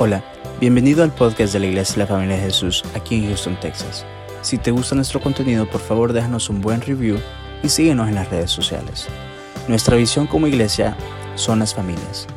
Hola, bienvenido al podcast de la Iglesia de la Familia de Jesús aquí en Houston, Texas. Si te gusta nuestro contenido, por favor déjanos un buen review y síguenos en las redes sociales. Nuestra visión como iglesia son las familias.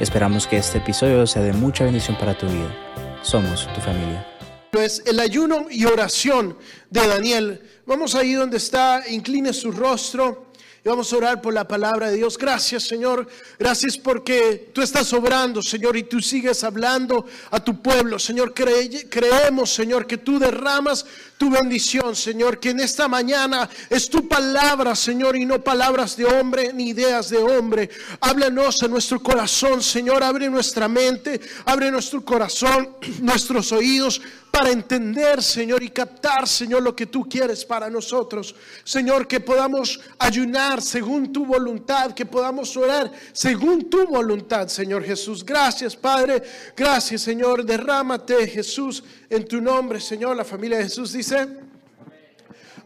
Esperamos que este episodio sea de mucha bendición para tu vida. Somos tu familia. Es el ayuno y oración de Daniel. Vamos ahí donde está, incline su rostro. Y vamos a orar por la palabra de Dios. Gracias, Señor. Gracias porque tú estás obrando, Señor, y tú sigues hablando a tu pueblo. Señor, creemos, Señor, que tú derramas tu bendición, Señor, que en esta mañana es tu palabra, Señor, y no palabras de hombre ni ideas de hombre. Háblanos en nuestro corazón, Señor. Abre nuestra mente, abre nuestro corazón, nuestros oídos para entender, Señor, y captar, Señor, lo que tú quieres para nosotros. Señor, que podamos ayunar según tu voluntad, que podamos orar según tu voluntad, Señor Jesús. Gracias, Padre. Gracias, Señor. Derrámate, Jesús, en tu nombre, Señor. La familia de Jesús dice,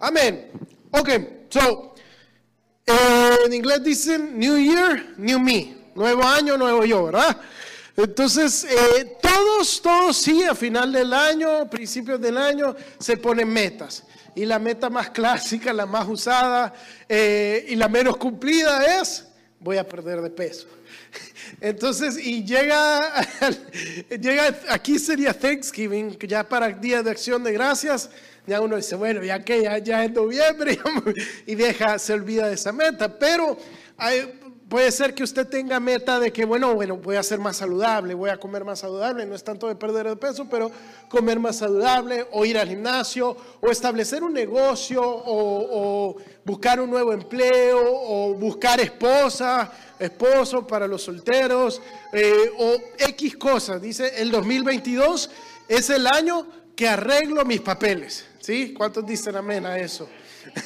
amén. Ok, so, en inglés dicen New Year, New Me. Nuevo año, nuevo yo, ¿verdad? Entonces, eh, todos, todos sí, a final del año, principios del año, se ponen metas. Y la meta más clásica, la más usada eh, y la menos cumplida es, voy a perder de peso. Entonces, y llega, llega, aquí sería Thanksgiving, ya para Día de Acción de Gracias, ya uno dice, bueno, ya que ya, ya es noviembre, y deja, se olvida de esa meta. Pero hay, Puede ser que usted tenga meta de que, bueno, bueno, voy a ser más saludable, voy a comer más saludable, no es tanto de perder de peso, pero comer más saludable, o ir al gimnasio, o establecer un negocio, o, buscar un nuevo empleo, o buscar esposa, esposo para los solteros, eh, o X cosas. Dice, el 2022 es el año que arreglo mis papeles. ¿Sí? ¿Cuántos dicen amén a eso?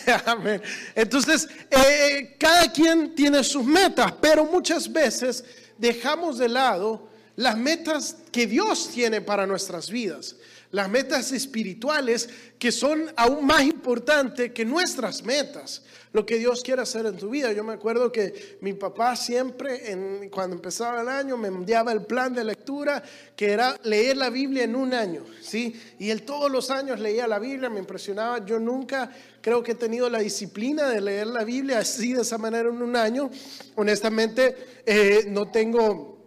Entonces, eh, eh, cada quien tiene sus metas, pero muchas veces dejamos de lado las metas que Dios tiene para nuestras vidas, las metas espirituales que son aún más importantes que nuestras metas lo que Dios quiere hacer en tu vida. Yo me acuerdo que mi papá siempre, cuando empezaba el año, me enviaba el plan de lectura, que era leer la Biblia en un año, ¿sí? Y él todos los años leía la Biblia, me impresionaba. Yo nunca creo que he tenido la disciplina de leer la Biblia así, de esa manera, en un año. Honestamente, eh, no tengo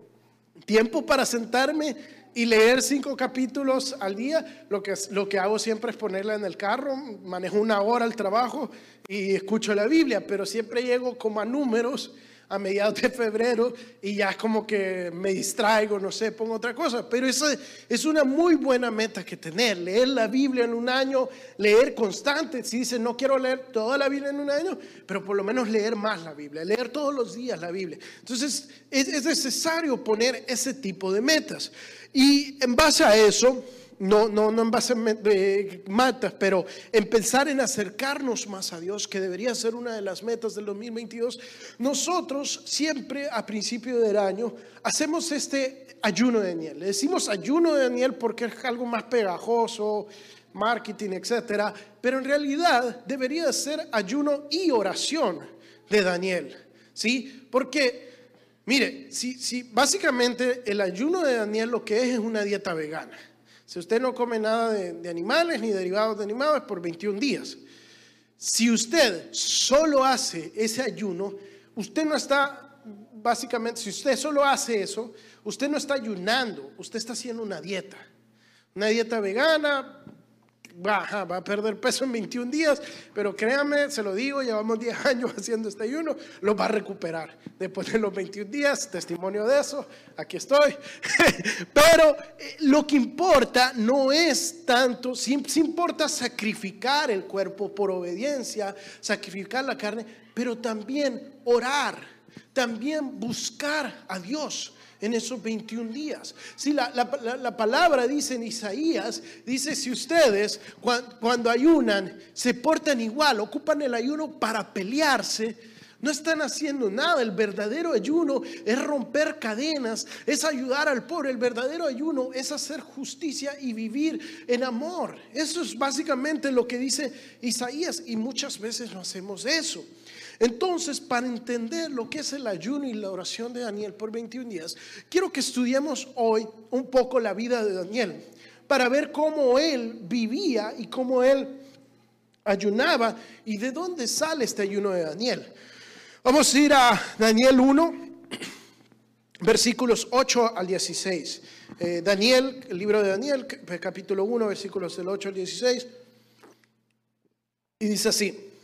tiempo para sentarme y leer cinco capítulos al día, lo que, lo que hago siempre es ponerla en el carro, manejo una hora al trabajo y escucho la Biblia, pero siempre llego como a números a mediados de febrero y ya es como que me distraigo, no sé, pongo otra cosa. Pero eso es una muy buena meta que tener, leer la Biblia en un año, leer constante. Si dice, no quiero leer toda la Biblia en un año, pero por lo menos leer más la Biblia, leer todos los días la Biblia. Entonces es, es necesario poner ese tipo de metas. Y en base a eso, no, no, no en base a matas, pero en pensar en acercarnos más a Dios, que debería ser una de las metas del 2022, nosotros siempre a principio del año hacemos este ayuno de Daniel. Le decimos ayuno de Daniel porque es algo más pegajoso, marketing, etcétera, pero en realidad debería ser ayuno y oración de Daniel, ¿sí? Porque Mire, si, si básicamente el ayuno de Daniel lo que es es una dieta vegana. Si usted no come nada de, animales ni derivados de animales por 21 días. Si usted solo hace ese ayuno, usted no está, básicamente, si usted solo hace eso, usted no está ayunando, usted está haciendo una dieta. Una dieta vegana, va, va a perder peso en 21 días, pero créame, se lo digo, llevamos 10 años haciendo este ayuno, lo va a recuperar. Después de los 21 días, testimonio de eso, aquí estoy. pero eh, lo que importa no es tanto, sí, importa sacrificar el cuerpo por obediencia, sacrificar la carne, pero también orar, también buscar a Dios en esos 21 días. Si la, palabra dice en Isaías, dice si ustedes cuando, ayunan se portan igual, ocupan el ayuno para pelearse, no están haciendo nada. El verdadero ayuno es romper cadenas, es ayudar al pobre. El verdadero ayuno es hacer justicia y vivir en amor. Eso es básicamente lo que dice Isaías y muchas veces no hacemos eso. Entonces, para entender lo que es el ayuno y la oración de Daniel por 21 días, quiero que estudiemos hoy un poco la vida de Daniel, para ver cómo él vivía y cómo él ayunaba y de dónde sale este ayuno de Daniel. Vamos a ir a Daniel 1, versículos 8 al 16. Eh, Daniel, el libro de Daniel, capítulo 1, versículos del 8 al 16. Y dice así.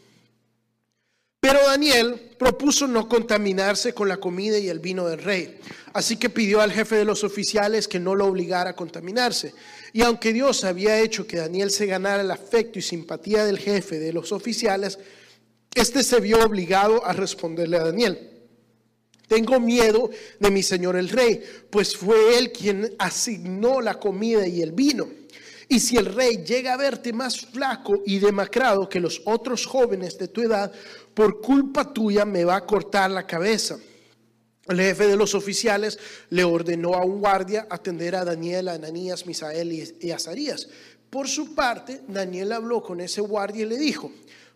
Pero Daniel propuso no contaminarse con la comida y el vino del rey. Así que pidió al jefe de los oficiales que no lo obligara a contaminarse. Y aunque Dios había hecho que Daniel se ganara el afecto y simpatía del jefe de los oficiales, este se vio obligado a responderle a Daniel. Tengo miedo de mi señor el rey, pues fue él quien asignó la comida y el vino. Y si el rey llega a verte más flaco y demacrado que los otros jóvenes de tu edad, por culpa tuya me va a cortar la cabeza. El jefe de los oficiales le ordenó a un guardia atender a Daniel, a Ananías, Misael y Azarías. Por su parte, Daniel habló con ese guardia y le dijo,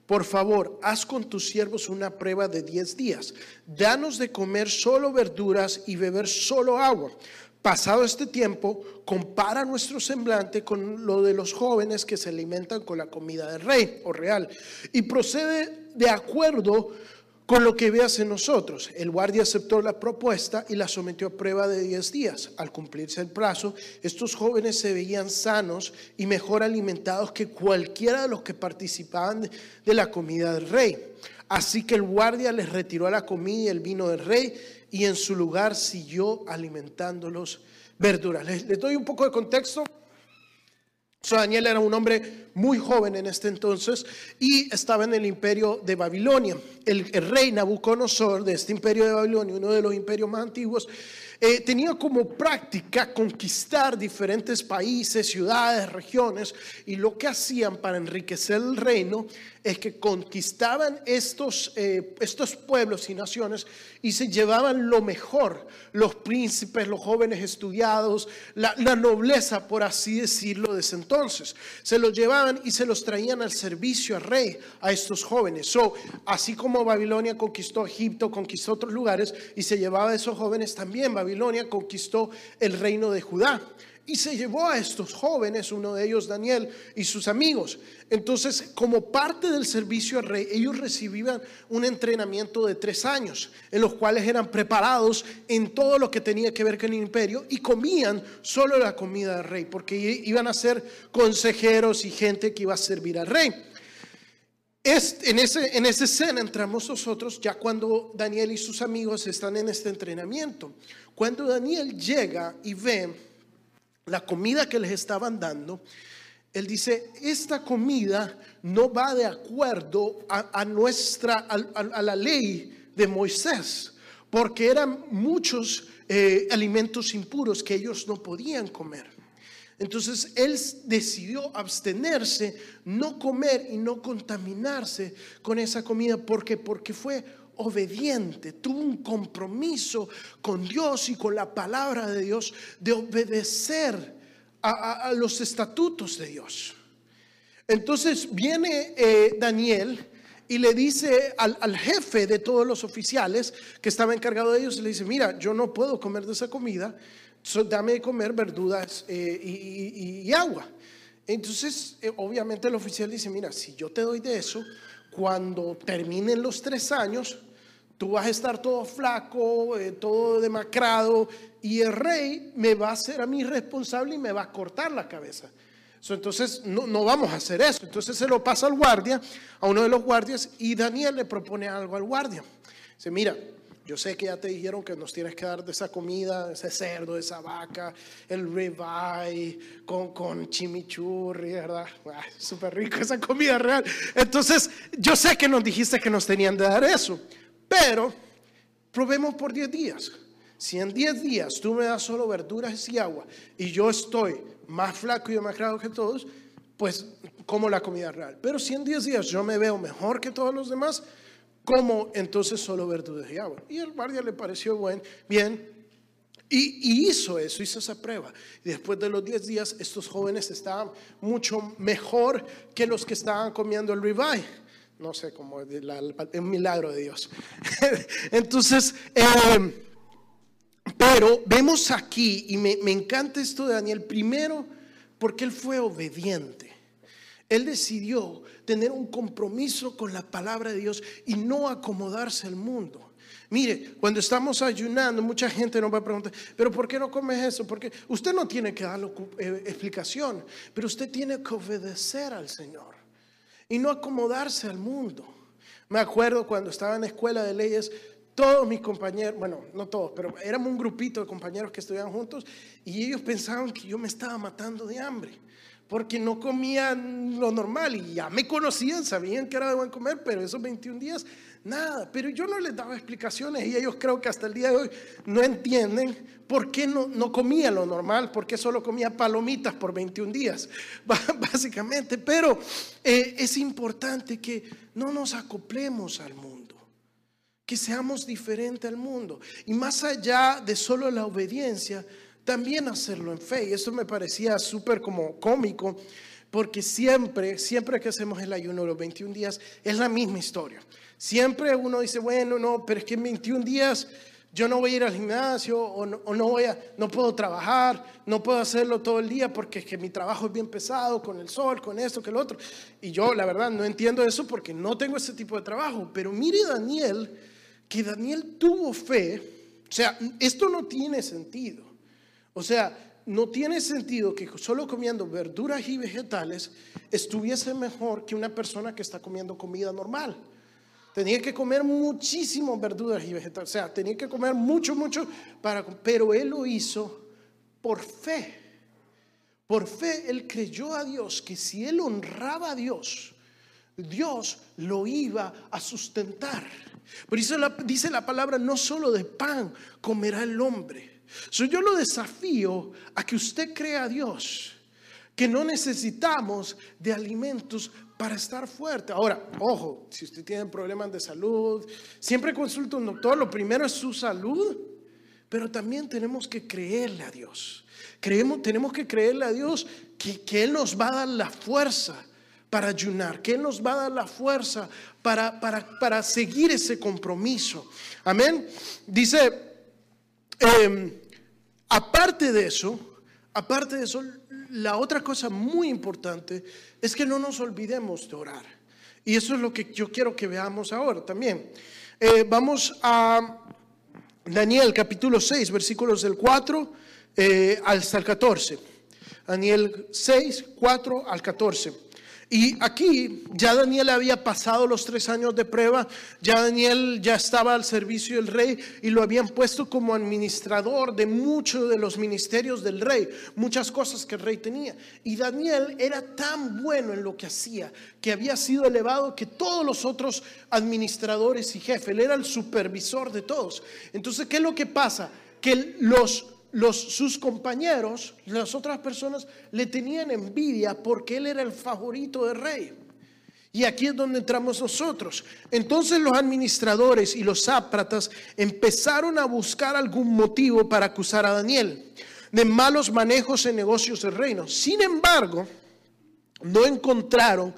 por favor, haz con tus siervos una prueba de diez días. Danos de comer solo verduras y beber solo agua Pasado este tiempo, compara nuestro semblante con lo de los jóvenes que se alimentan con la comida del rey o real y procede de acuerdo con lo que veas en nosotros. El guardia aceptó la propuesta y la sometió a prueba de 10 días. Al cumplirse el plazo, estos jóvenes se veían sanos y mejor alimentados que cualquiera de los que participaban de la comida del rey. Así que el guardia les retiró la comida y el vino del rey y en su lugar siguió alimentándolos verduras. Les, doy un poco de contexto. Daniel era un hombre muy joven en este entonces y estaba en el imperio de Babilonia. El, el, rey Nabucodonosor de este imperio de Babilonia, uno de los imperios más antiguos, eh, tenía como práctica conquistar diferentes países, ciudades, regiones, y lo que hacían para enriquecer el reino es que conquistaban estos, eh, estos pueblos y naciones y se llevaban lo mejor, los príncipes, los jóvenes estudiados, la, nobleza, por así decirlo, de entonces. Se los llevaban y se los traían al servicio al rey, a estos jóvenes. Así como Babilonia conquistó Egipto, conquistó otros lugares y se llevaba a esos jóvenes también, Babilonia conquistó el reino de Judá y se llevó a estos jóvenes, uno de ellos Daniel y sus amigos. Entonces, como parte del servicio al rey, ellos recibían un entrenamiento de tres años, en los cuales eran preparados en todo lo que tenía que ver con el imperio y comían solo la comida del rey, porque iban a ser consejeros y gente que iba a servir al rey. en, ese, en esa escena entramos nosotros ya cuando Daniel y sus amigos están en este entrenamiento. Cuando Daniel llega y ve la comida que les estaban dando, él dice, esta comida no va de acuerdo a, nuestra, a, la ley de Moisés, porque eran muchos eh, alimentos impuros que ellos no podían comer. Entonces él decidió abstenerse, no comer y no contaminarse con esa comida. ¿Por Porque fue obediente, tuvo un compromiso con Dios y con la palabra de Dios de obedecer a, los estatutos de Dios. Entonces viene eh, Daniel y le dice al, jefe de todos los oficiales que estaba encargado de ellos, le dice, mira, yo no puedo comer de esa comida, dame de comer verduras eh, y, agua. Entonces, eh, obviamente el oficial dice, mira, si yo te doy de eso, cuando terminen los tres años, tú vas a estar todo flaco, eh, todo demacrado, y el rey me va a hacer a mí responsable y me va a cortar la cabeza. entonces no, no, vamos a hacer eso. Entonces se lo pasa al guardia, a uno de los guardias, y Daniel le propone algo al guardia. Dice, mira, yo sé que ya te dijeron que nos tienes que dar de esa comida, ese cerdo, esa vaca, el ribeye con, con chimichurri, ¿verdad? Súper rico esa comida real. Entonces, yo sé que nos dijiste que nos tenían de dar eso, pero probemos por 10 días. Si en 10 días tú me das solo verduras y agua y yo estoy más flaco y demacrado que todos, pues como la comida real. Pero si en 10 días yo me veo mejor que todos los demás, como entonces solo verduras y agua. Y al guardia le pareció bien y, hizo eso, hizo esa prueba. Y después de los 10 días, estos jóvenes estaban mucho mejor que los que estaban comiendo el ribeye. no sé cómo, es un milagro de Dios. Entonces, eh, pero vemos aquí, y me, me encanta esto de Daniel, primero porque él fue obediente. Él decidió tener un compromiso con la palabra de Dios y no acomodarse al mundo. Mire, cuando estamos ayunando, mucha gente nos va a preguntar, pero ¿por qué no comes eso? Porque usted no tiene que dar eh, explicación, pero usted tiene que obedecer al Señor y no acomodarse al mundo. Me acuerdo cuando estaba en la escuela de leyes, todos mis compañeros, bueno, no todos, pero éramos un grupito de compañeros que estudiaban juntos y ellos pensaban que yo me estaba matando de hambre porque no comían lo normal y ya me conocían, sabían que era de buen comer, pero esos 21 días, nada. Pero yo no les daba explicaciones y ellos creo que hasta el día de hoy no entienden por qué no, no comía lo normal, por qué solo comía palomitas por 21 días, básicamente. Pero eh, es importante que no nos acoplemos al mundo que seamos diferentes al mundo. Y más allá de solo la obediencia, también hacerlo en fe. Y eso me parecía súper como cómico, porque siempre, siempre que hacemos el ayuno los 21 días, es la misma historia. Siempre uno dice, bueno, no, pero es que en 21 días yo no voy a ir al gimnasio o no, voy a, no puedo trabajar, no puedo hacerlo todo el día porque es que mi trabajo es bien pesado con el sol, con esto, que el otro. Y yo, la verdad, no entiendo eso porque no tengo ese tipo de trabajo. Pero mire Daniel, que Daniel tuvo fe. O sea, esto no tiene sentido. O sea, no tiene sentido que solo comiendo verduras y vegetales estuviese mejor que una persona que está comiendo comida normal. Tenía que comer muchísimo verduras y vegetales. O sea, tenía que comer mucho, mucho. Pero él lo hizo por fe. Por fe él creyó a Dios que si él honraba a Dios, Dios lo iba a sustentar. Por eso dice la palabra, no solo de pan comerá el hombre yo lo desafío a que usted crea a Dios, que no necesitamos de alimentos para estar fuerte. Ahora, ojo, si usted tiene problemas de salud, siempre consulta a un doctor, lo primero es su salud, pero también tenemos que creerle a Dios. Creemos, tenemos que creerle a Dios que, que Él nos va a dar la fuerza para ayunar, que Él nos va a dar la fuerza para, para, para seguir ese compromiso. Amén. Dice Em, aparte de eso, aparte de eso, la otra cosa muy importante es que no nos olvidemos de orar. Y eso es lo que yo quiero que veamos ahora también. Eh, vamos a Daniel capítulo 6, versículos del 4 eh, hasta el 14. Daniel 6, 4 al 14. Y aquí ya Daniel había pasado los tres años de prueba, ya Daniel ya estaba al servicio del rey y lo habían puesto como administrador de muchos de los ministerios del rey, muchas cosas que el rey tenía. Y Daniel era tan bueno en lo que hacía que había sido elevado que todos los otros administradores y jefes, él era el supervisor de todos. Entonces, ¿qué es lo que pasa? Que los sus compañeros, las otras personas, le tenían envidia porque él era el favorito del rey. Y aquí es donde entramos nosotros. Entonces los administradores y los sápratas empezaron a buscar algún motivo para acusar a Daniel de malos manejos en negocios del reino. Sin embargo, no encontraron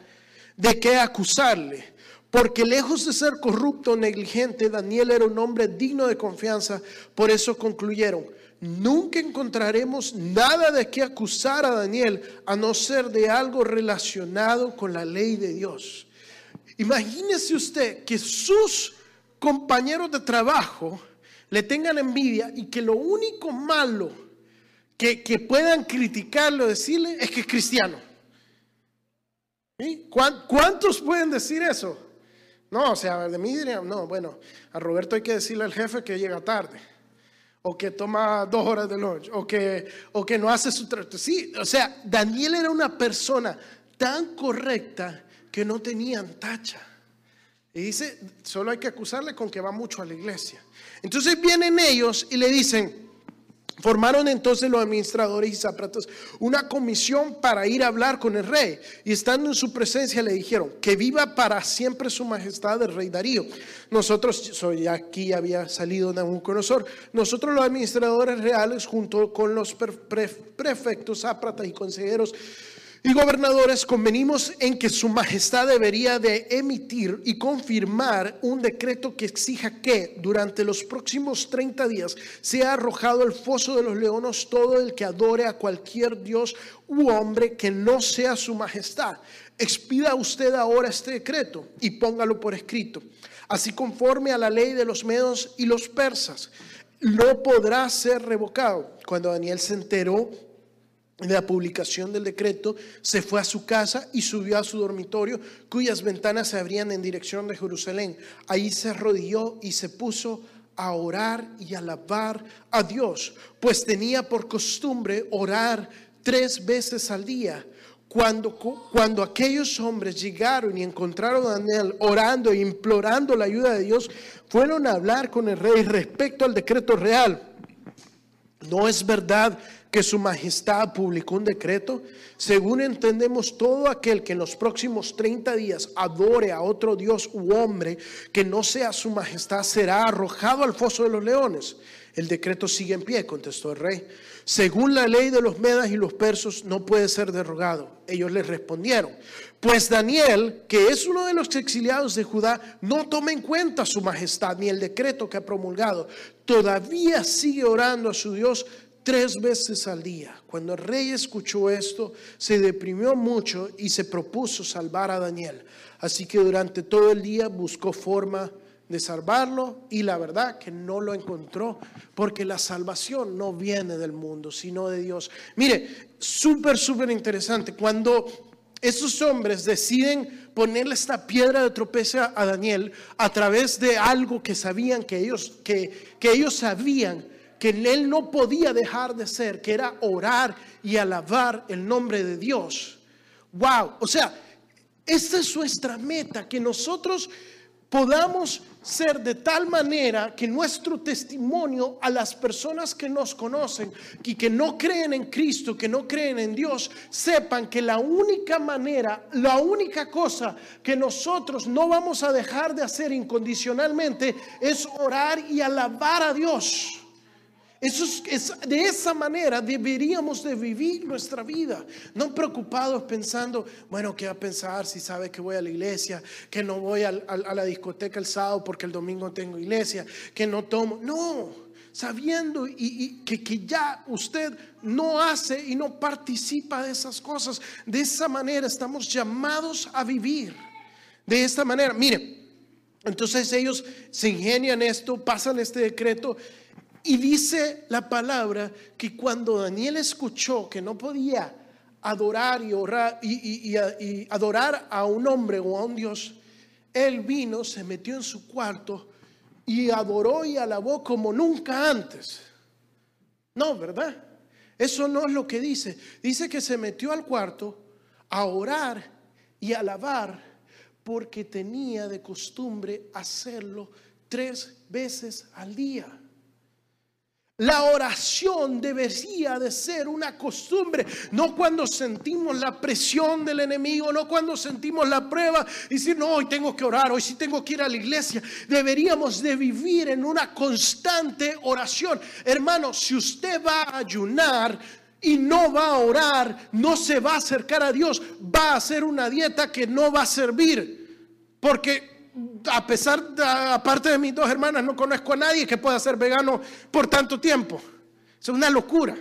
de qué acusarle, porque lejos de ser corrupto o negligente, Daniel era un hombre digno de confianza. Por eso concluyeron, nunca encontraremos nada de qué acusar a Daniel a no ser de algo relacionado con la ley de Dios. Imagínese usted que sus compañeros de trabajo le tengan envidia y que lo único malo que, puedan criticarlo, decirle, es que es cristiano. ¿Cuántos pueden decir eso? No, o sea, de mí dirían, no, bueno, a Roberto hay que decirle al jefe que llega tarde o que toma dos horas de lunch, o que, o que no hace su trato. Sí, o sea, Daniel era una persona tan correcta que no tenían tacha. Y dice, solo hay que acusarle con que va mucho a la iglesia. Entonces vienen ellos y le dicen, Formaron entonces los administradores y zapatos una comisión para ir a hablar con el rey. Y estando en su presencia le dijeron, que viva para siempre su majestad el rey Darío. Nosotros, soy aquí había salido Nabucodonosor, nosotros los administradores reales junto con los prefectos, zápratas y consejeros, y gobernadores convenimos en que su majestad debería de emitir y confirmar un decreto que exija que durante los próximos 30 días sea arrojado al foso de los leones todo el que adore a cualquier dios u hombre que no sea su majestad. Expida usted ahora este decreto y póngalo por escrito, así conforme a la ley de los medos y los persas. No podrá ser revocado. Cuando Daniel se enteró la publicación del decreto, se fue a su casa y subió a su dormitorio, cuyas ventanas se abrían en dirección de Jerusalén. Ahí se arrodilló y se puso a orar y alabar a Dios, pues tenía por costumbre orar tres veces al día. Cuando, cuando aquellos hombres llegaron y encontraron a Daniel orando e implorando la ayuda de Dios, fueron a hablar con el rey respecto al decreto real. No es verdad que su majestad publicó un decreto, según entendemos todo aquel que en los próximos 30 días adore a otro Dios u hombre que no sea su majestad será arrojado al foso de los leones. El decreto sigue en pie, contestó el rey. Según la ley de los medas y los persos, no puede ser derogado. Ellos le respondieron, pues Daniel, que es uno de los exiliados de Judá, no toma en cuenta su majestad ni el decreto que ha promulgado. Todavía sigue orando a su Dios tres veces al día. Cuando el rey escuchó esto, se deprimió mucho y se propuso salvar a Daniel. Así que durante todo el día buscó forma de salvarlo y la verdad que no lo encontró porque la salvación no viene del mundo, sino de Dios. Mire, súper, súper interesante. Cuando esos hombres deciden ponerle esta piedra de tropeza a Daniel a través de algo que sabían que ellos, que, que ellos sabían que él no podía dejar de ser, que era orar y alabar el nombre de Dios. Wow, o sea, esta es nuestra meta, que nosotros podamos ser de tal manera que nuestro testimonio a las personas que nos conocen y que no creen en Cristo, que no creen en Dios, sepan que la única manera, la única cosa que nosotros no vamos a dejar de hacer incondicionalmente es orar y alabar a Dios. Eso es, de esa manera deberíamos de vivir nuestra vida, no preocupados pensando, bueno, ¿qué va a pensar si sabe que voy a la iglesia, que no voy a, la discoteca el sábado porque el domingo tengo iglesia, que no tomo? No, sabiendo y, que, que ya usted no hace y no participa de esas cosas. De esa manera estamos llamados a vivir. De esta manera, mire, entonces ellos se ingenian esto, pasan este decreto y dice la palabra que cuando Daniel escuchó que no podía adorar y, orar, y, adorar a un hombre o a un Dios, él vino, se metió en su cuarto y adoró y alabó como nunca antes. No, ¿verdad? Eso no es lo que dice. Dice que se metió al cuarto a orar y alabar porque tenía de costumbre hacerlo tres veces al día. La oración debería de ser una costumbre, no cuando sentimos la presión del enemigo, no cuando sentimos la prueba y decir, no, hoy tengo que orar, hoy sí tengo que ir a la iglesia. Deberíamos de vivir en una constante oración. Hermano, si usted va a ayunar, y no va a orar, no se va a acercar a Dios, va a hacer una dieta que no va a servir. Porque a pesar, de, aparte de mis dos hermanas, no conozco a nadie que pueda ser vegano por tanto tiempo. Es una locura.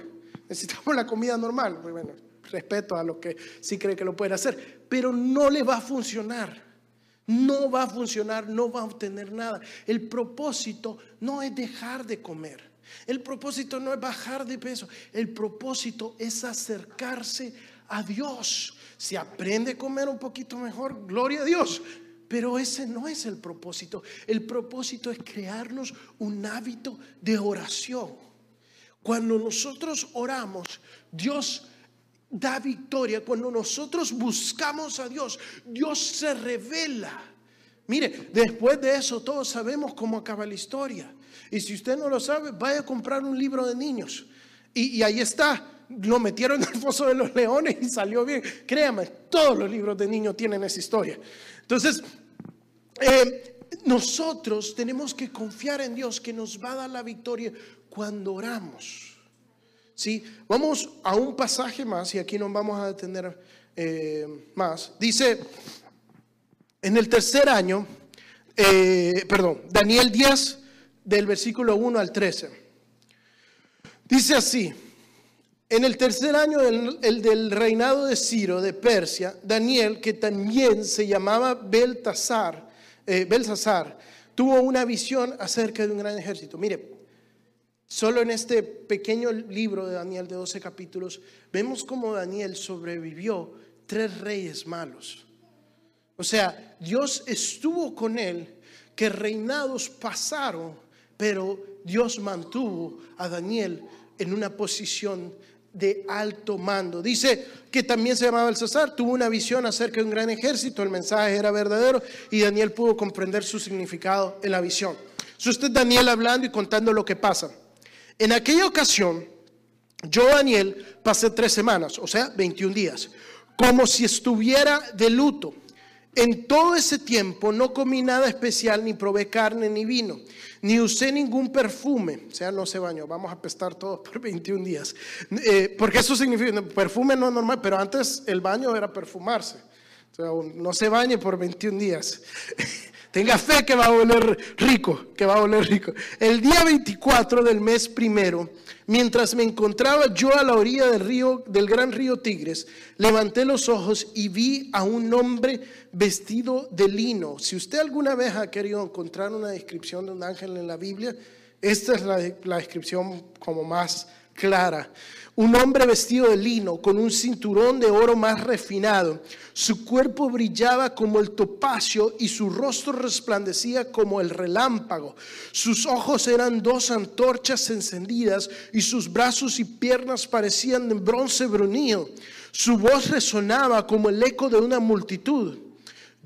Necesitamos la comida normal. Bueno, respeto a los que sí creen que lo pueden hacer, pero no le va a funcionar. No va a funcionar, no va a obtener nada. El propósito no es dejar de comer. El propósito no es bajar de peso. El propósito es acercarse a Dios. Si aprende a comer un poquito mejor, gloria a Dios. Pero ese no es el propósito. El propósito es crearnos un hábito de oración. Cuando nosotros oramos, Dios da victoria. Cuando nosotros buscamos a Dios, Dios se revela. Mire, después de eso todos sabemos cómo acaba la historia. Y si usted no lo sabe, vaya a comprar un libro de niños. Y, ahí está. Lo metieron en el foso de los leones y salió bien. Créame, todos los libros de niños tienen esa historia. Entonces, eh, nosotros tenemos que confiar en Dios que nos va a dar la victoria cuando oramos. ¿Sí? Vamos a un pasaje más y aquí nos vamos a detener eh, más. Dice, en el tercer año, eh, perdón, Daniel 10, del versículo 1 al 13. Dice así, en el tercer año del, el del reinado de Ciro de Persia, Daniel, que también se llamaba Beltasar, eh, Belsasar, tuvo una visión acerca de un gran ejército. Mire, solo en este pequeño libro de Daniel de 12 capítulos, vemos cómo Daniel sobrevivió tres reyes malos. O sea, Dios estuvo con él, que reinados pasaron, pero Dios mantuvo a Daniel en una posición de alto mando. Dice que también se llamaba el César, tuvo una visión acerca de un gran ejército, el mensaje era verdadero y Daniel pudo comprender su significado en la visión. Es usted Daniel hablando y contando lo que pasa. En aquella ocasión, yo Daniel pasé tres semanas, o sea, 21 días, como si estuviera de luto. En todo ese tiempo no comí nada especial, ni probé carne ni vino ni usé ningún perfume, o sea, no se bañó, vamos a pestar todos por 21 días, eh, porque eso significa, perfume no es normal, pero antes el baño era perfumarse, o sea, no se bañe por 21 días. Tenga fe que va a oler rico, que va a oler rico. El día 24 del mes primero, mientras me encontraba yo a la orilla del río, del gran río Tigres, levanté los ojos y vi a un hombre vestido de lino. Si usted alguna vez ha querido encontrar una descripción de un ángel en la Biblia, esta es la, la descripción como más clara. Un hombre vestido de lino, con un cinturón de oro más refinado. Su cuerpo brillaba como el topacio y su rostro resplandecía como el relámpago. Sus ojos eran dos antorchas encendidas y sus brazos y piernas parecían de bronce brunido. Su voz resonaba como el eco de una multitud.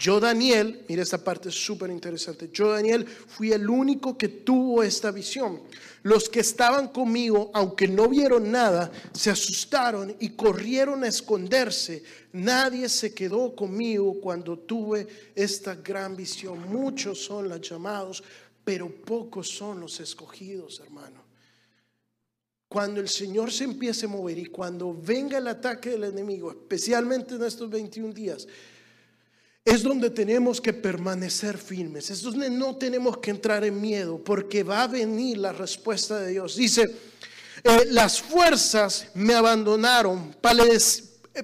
Yo, Daniel, mira esta parte súper interesante. Yo, Daniel, fui el único que tuvo esta visión. Los que estaban conmigo, aunque no vieron nada, se asustaron y corrieron a esconderse. Nadie se quedó conmigo cuando tuve esta gran visión. Muchos son los llamados, pero pocos son los escogidos, hermano. Cuando el Señor se empiece a mover y cuando venga el ataque del enemigo, especialmente en estos 21 días, es donde tenemos que permanecer firmes, es donde no tenemos que entrar en miedo, porque va a venir la respuesta de Dios. Dice, eh, las fuerzas me abandonaron,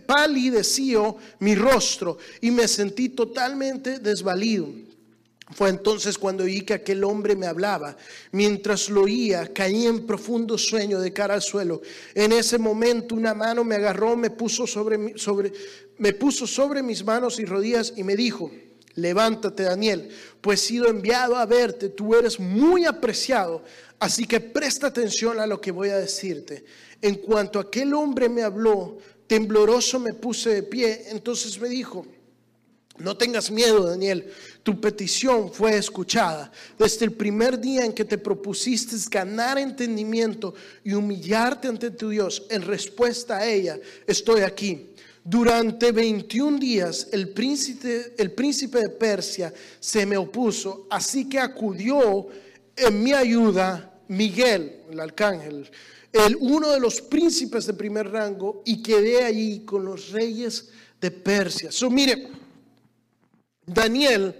palideció mi rostro y me sentí totalmente desvalido. Fue entonces cuando oí que aquel hombre me hablaba. Mientras lo oía, caí en profundo sueño de cara al suelo. En ese momento una mano me agarró, me puso sobre, sobre, me puso sobre mis manos y rodillas y me dijo, levántate Daniel, pues he sido enviado a verte, tú eres muy apreciado, así que presta atención a lo que voy a decirte. En cuanto aquel hombre me habló, tembloroso me puse de pie, entonces me dijo, no tengas miedo, Daniel. Tu petición fue escuchada. Desde el primer día en que te propusiste ganar entendimiento y humillarte ante tu Dios, en respuesta a ella, estoy aquí. Durante 21 días el príncipe, el príncipe de Persia se me opuso, así que acudió en mi ayuda Miguel, el arcángel, el, uno de los príncipes de primer rango, y quedé allí con los reyes de Persia. So, mire, Daniel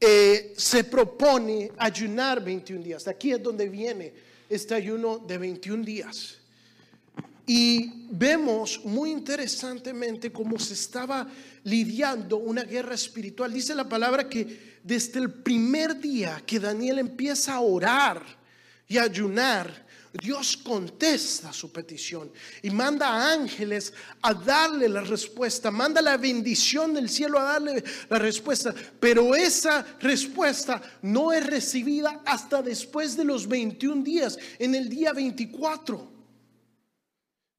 eh, se propone ayunar 21 días. Aquí es donde viene este ayuno de 21 días. Y vemos muy interesantemente cómo se estaba lidiando una guerra espiritual. Dice la palabra que desde el primer día que Daniel empieza a orar y ayunar, Dios contesta su petición y manda ángeles a darle la respuesta, manda la bendición del cielo a darle la respuesta, pero esa respuesta no es recibida hasta después de los 21 días, en el día 24.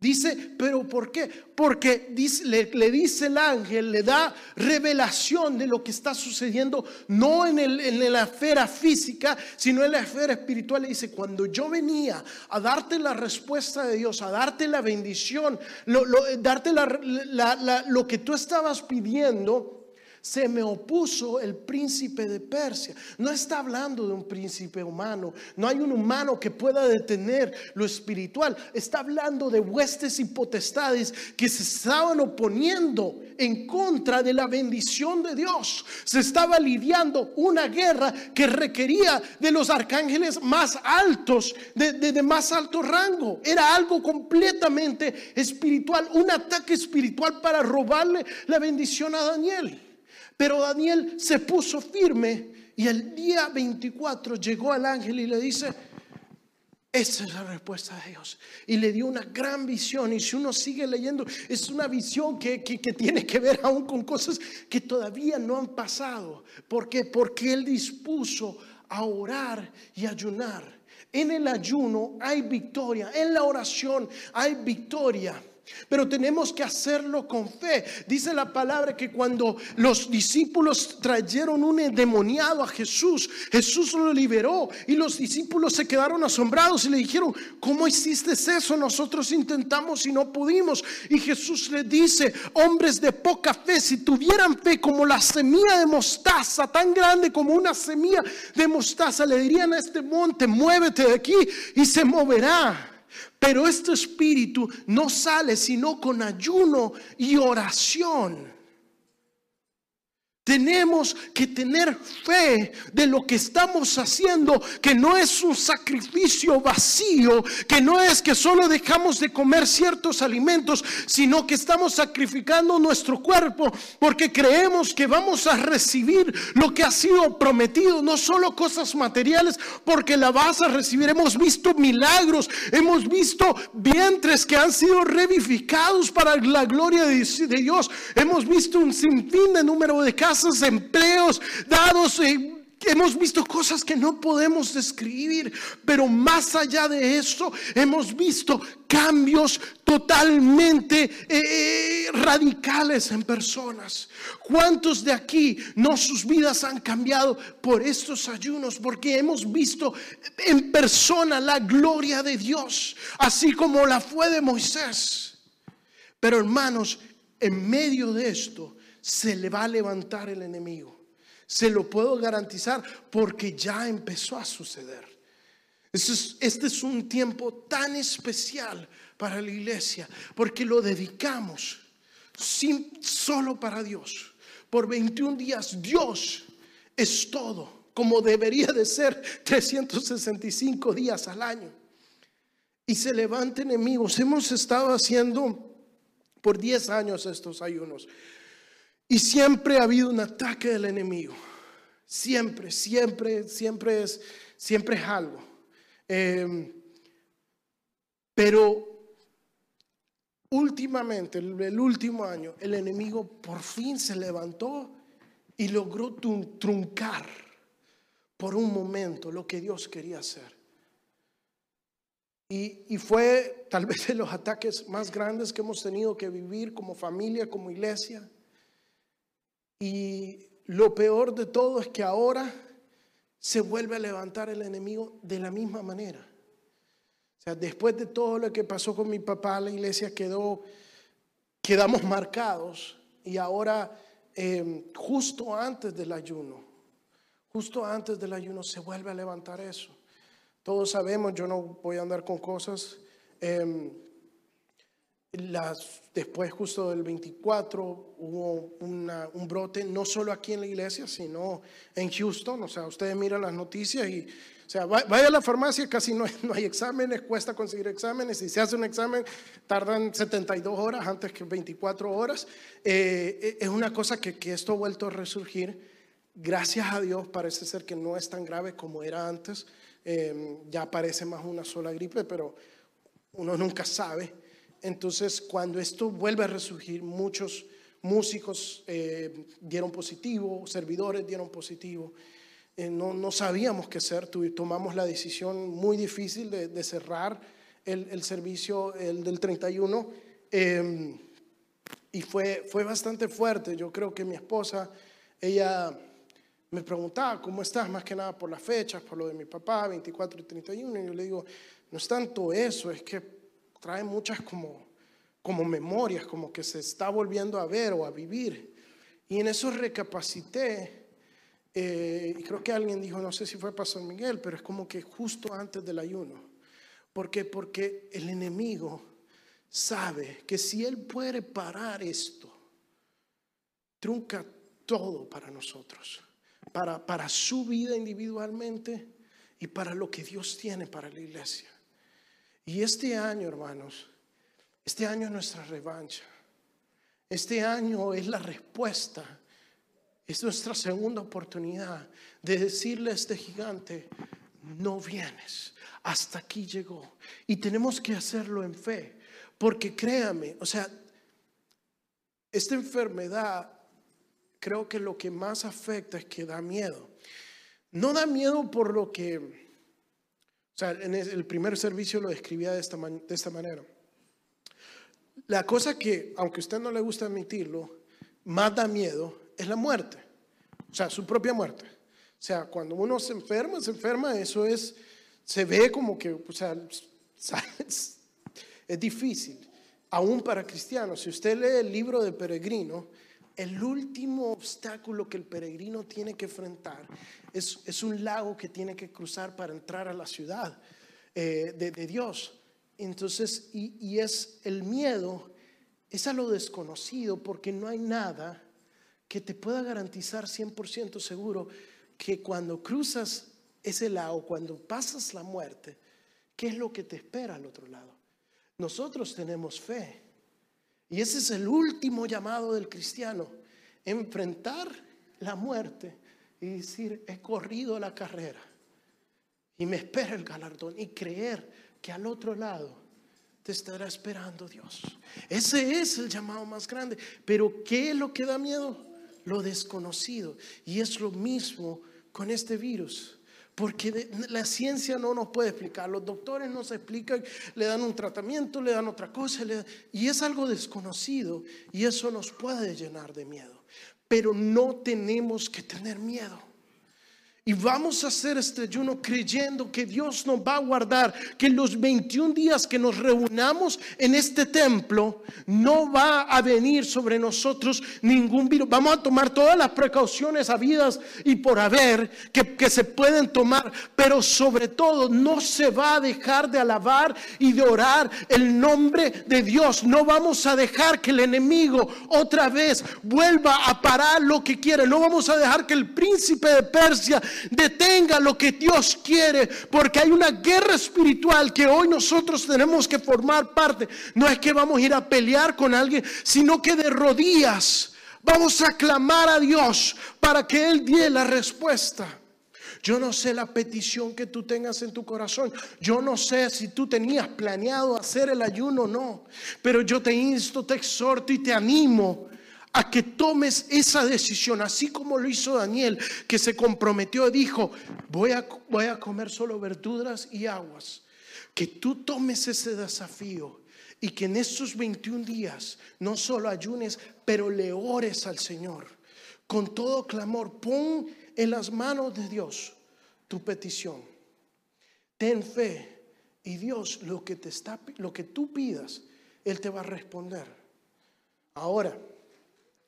Dice, pero ¿por qué? Porque le, dice el ángel, le da revelación de lo que está sucediendo, no en, en la esfera física, sino en la esfera espiritual. Le dice, cuando yo venía a darte la respuesta de Dios, a darte la bendición, lo, darte lo que tú estabas pidiendo, se me opuso el príncipe de Persia. No está hablando de un príncipe humano. No hay un humano que pueda detener lo espiritual. Está hablando de huestes y potestades que se estaban oponiendo en contra de la bendición de Dios. Se estaba lidiando una guerra que requería de los arcángeles más altos, de, de más alto rango. Era algo completamente espiritual, un ataque espiritual para robarle la bendición a Daniel. Pero Daniel se puso firme y el día 24 llegó al ángel y le dice, esa es la respuesta de Dios. Y le dio una gran visión. Y si uno sigue leyendo, es una visión que, tiene que ver aún con cosas que todavía no han pasado. ¿Por qué? Porque Él dispuso a orar y ayunar. En el ayuno hay victoria. En la oración hay victoria. Pero tenemos que hacerlo con fe. Dice la palabra que cuando los discípulos trajeron un endemoniado a Jesús, Jesús lo liberó y los discípulos se quedaron asombrados y le dijeron, ¿cómo hiciste eso? Nosotros intentamos y no pudimos. Y Jesús le dice, hombres de poca fe, si tuvieran fe como la semilla de mostaza, tan grande como una semilla de mostaza, le dirían a este monte, muévete de aquí y se moverá. Pero este espíritu no sale sino con ayuno y oración. Tenemos que tener fe de lo que estamos haciendo, que no es un sacrificio vacío, que no es que solo dejamos de comer ciertos alimentos, sino que estamos sacrificando nuestro cuerpo porque creemos que vamos a recibir lo que ha sido prometido, no solo cosas materiales, porque la vas a recibir. Hemos visto milagros, hemos visto vientres que han sido revivificados para la gloria de Dios, hemos visto un sinfín de número de empleos dados. hemos visto cosas que no podemos describir, pero más allá de eso, hemos visto cambios totalmente eh, radicales en personas. ¿Cuántos de aquí no sus vidas han cambiado por estos ayunos? Porque hemos visto en persona la gloria de Dios, así como la fue de Moisés. Pero hermanos, en medio de esto, se le va a levantar el enemigo. Se lo puedo garantizar porque ya empezó a suceder. Este es un tiempo tan especial para la iglesia porque lo dedicamos sin, solo para Dios. Por 21 días Dios es todo, como debería de ser 365 días al año. Y se levanta enemigos. Hemos estado haciendo por 10 años estos ayunos. Y siempre ha habido un ataque del enemigo. Siempre, siempre, siempre es, siempre es algo. Em, pero últimamente, el, el, último año, el enemigo por fin se levantó y logró truncar por un momento lo que Dios quería hacer. Y, y, fue tal vez de los ataques más grandes que hemos tenido que vivir como familia, como iglesia. Y lo peor de todo es que ahora se vuelve a levantar el enemigo de la misma manera. O sea, después de todo lo que pasó con mi papá, la iglesia quedó, quedamos marcados y ahora em, justo antes del ayuno, justo antes del ayuno se vuelve a levantar eso. Todos sabemos, yo no voy a andar con cosas. Em, las, después justo del 24 hubo un brote, no solo aquí en la iglesia, sino en Houston. O sea, ustedes miran las noticias y, o sea, vaya a la farmacia, casi no hay, exámenes, cuesta conseguir exámenes. Si se hace un examen, tardan 72 horas antes que 24 horas. Eh, es una cosa que, que esto ha vuelto a resurgir. Gracias a Dios parece ser que no es tan grave como era antes. Eh, ya parece más una sola gripe, pero uno nunca sabe. Entonces, cuando esto vuelve a resurgir, muchos músicos eh, dieron positivo, servidores dieron positivo. Eh, no, sabíamos qué hacer, tomamos la decisión muy difícil de, cerrar el, servicio el del 31 em, y fue, fue bastante fuerte. Yo creo que mi esposa, ella me preguntaba, ¿cómo estás? Más que nada por las fechas, por lo de mi papá, 24 y 31. Y yo le digo, no es tanto eso, es que trae muchas como, como memorias, como que se está volviendo a ver o a vivir. Y en eso recapacité, eh, y creo que alguien dijo, no sé si fue Pastor Miguel, pero es como que justo antes del ayuno. ¿Por qué? Porque el enemigo sabe que si él puede parar esto, trunca todo para nosotros, para, para su vida individualmente y para lo que Dios tiene para la iglesia. Y este año, hermanos, este año es nuestra revancha. Este año es la respuesta. Es nuestra segunda oportunidad de decirle a este gigante, no vienes, hasta aquí llegó. Y tenemos que hacerlo en fe, porque créame, o sea, esta enfermedad creo que lo que más afecta es que da miedo. No da miedo por lo que, o sea, en el primer servicio lo describía de esta, de esta manera. La cosa que, aunque a usted no le gusta admitirlo, más da miedo es la muerte, o sea, su propia muerte. O sea, cuando uno se enferma, se enferma, eso es, se ve como que, o sea, es difícil, aún para cristianos. Si usted lee el libro de Peregrino, el último obstáculo que el peregrino tiene que enfrentar es, un lago que tiene que cruzar para entrar a la ciudad eh, de, Dios. Entonces, y, y es el miedo, es a lo desconocido, porque no hay nada que te pueda garantizar 100% seguro que cuando cruzas ese lago, cuando pasas la muerte, ¿qué es lo que te espera al otro lado? Nosotros tenemos fe y ese es el último llamado del cristiano, enfrentar la muerte y decir, he corrido la carrera y me espera el galardón y creer que al otro lado te estará esperando Dios. Ese es el llamado más grande. Pero ¿qué es lo que da miedo? Lo desconocido. Y es lo mismo con este virus. Porque la ciencia no nos puede explicar, los doctores no se explican, le dan un tratamiento, le dan otra cosa, y es algo desconocido y eso nos puede llenar de miedo. Pero no tenemos que tener miedo. Y vamos a hacer este ayuno creyendo que Dios nos va a guardar, que los 21 días que nos reunamos en este templo no va a venir sobre nosotros ningún virus. Vamos a tomar todas las precauciones habidas y por haber que, que se pueden tomar, pero sobre todo no se va a dejar de alabar y de orar el nombre de Dios. No vamos a dejar que el enemigo otra vez vuelva a parar lo que quiere. No vamos a dejar que el príncipe de Persia detenga lo que Dios quiere, porque hay una guerra espiritual que hoy nosotros tenemos que formar parte. No es que vamos a ir a pelear con alguien, sino que de rodillas vamos a clamar a Dios para que Él dé la respuesta. Yo no sé la petición que tú tengas en tu corazón. Yo no sé si tú tenías planeado hacer el ayuno o no. Pero yo te insto, te exhorto y te animo a que tomes esa decisión, así como lo hizo Daniel, que se comprometió y dijo, voy a, voy a comer solo verduras y aguas. Que tú tomes ese desafío y que en estos 21 días no solo ayunes, pero le ores al Señor. Con todo clamor, pon en las manos de Dios tu petición. Ten fe y Dios lo que te está lo que tú pidas, él te va a responder. Ahora,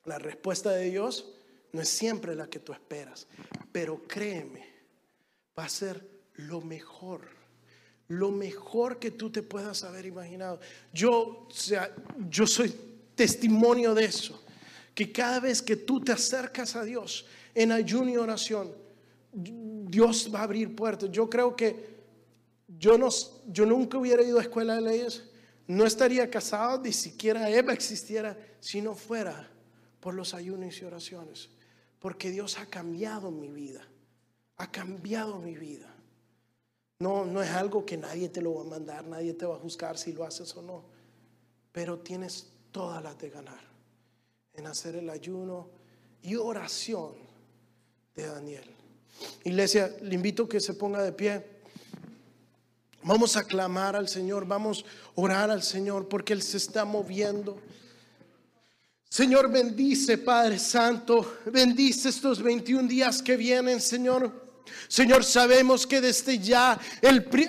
la respuesta de Dios no es siempre la que tú esperas, pero créeme, va a ser lo mejor, lo mejor que tú te puedas haber imaginado. Yo, o sea, yo soy testimonio de eso, que cada vez que tú te acercas a Dios en ayuno y oración, Dios va a abrir puertas. Yo creo que yo, no, yo nunca hubiera ido a escuela de leyes, no estaría casado, ni siquiera Eva existiera si no fuera por los ayunos y oraciones, porque Dios ha cambiado mi vida, ha cambiado mi vida. No, no es algo que nadie te lo va a mandar, nadie te va a juzgar si lo haces o no, pero tienes todas las de ganar en hacer el ayuno y oración de Daniel. Iglesia, le invito a que se ponga de pie. Vamos a clamar al Señor, vamos a orar al Señor porque Él se está moviendo. Señor, bendice, Padre Santo, bendice estos 21 días que vienen, Señor. Señor, sabemos que desde ya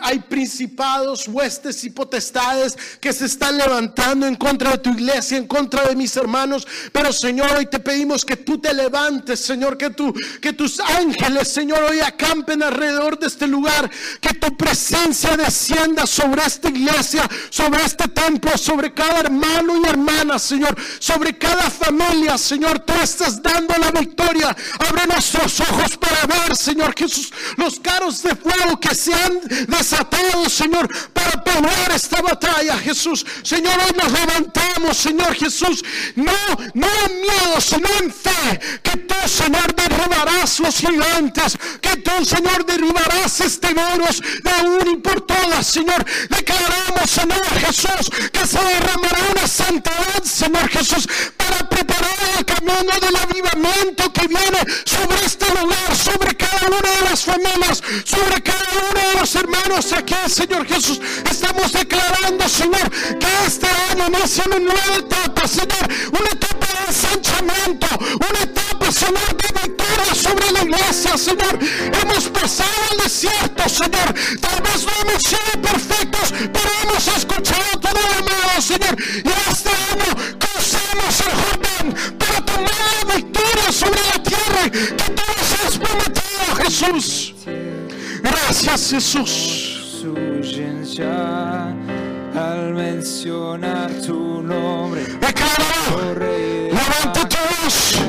hay principados, huestes y potestades que se están levantando en contra de tu iglesia, en contra de mis hermanos. Pero Señor, hoy te pedimos que tú te levantes, Señor, que, tú, que tus ángeles, Señor, hoy acampen alrededor de este lugar, que tu presencia descienda sobre esta iglesia, sobre este templo, sobre cada hermano y hermana, Señor, sobre cada familia, Señor. Tú estás dando la victoria. Abre nuestros ojos para ver, Señor Jesús, los caros de fuego que se han desatado, Señor, para pelear esta batalla, Jesús. Señor, hoy nos levantamos, Señor Jesús, no, no en miedo, sino en fe, que tú, Señor, derribarás los gigantes, que tú, Señor, derribarás este virus de una y por todas, Señor. Declaramos, Señor Jesús, que se derramará una santidad, Señor Jesús, para preparar el camino del avivamiento que viene sobre este lugar, sobre cada una de las familias, sobre cada uno de los hermanos aquí, Señor Jesús. Estamos declarando, Señor, que este año inicia una nueva etapa, Señor, una etapa de ensanchamiento, una etapa, Señor, de victoria sobre la iglesia, Señor. Hemos pasado el desierto, Señor. Tal vez no hemos sido perfectos, pero hemos escuchado todo llamado, Señor. Y Jesús. Gracias Jesús. Al mencionar tu nombre, levanta tu voz.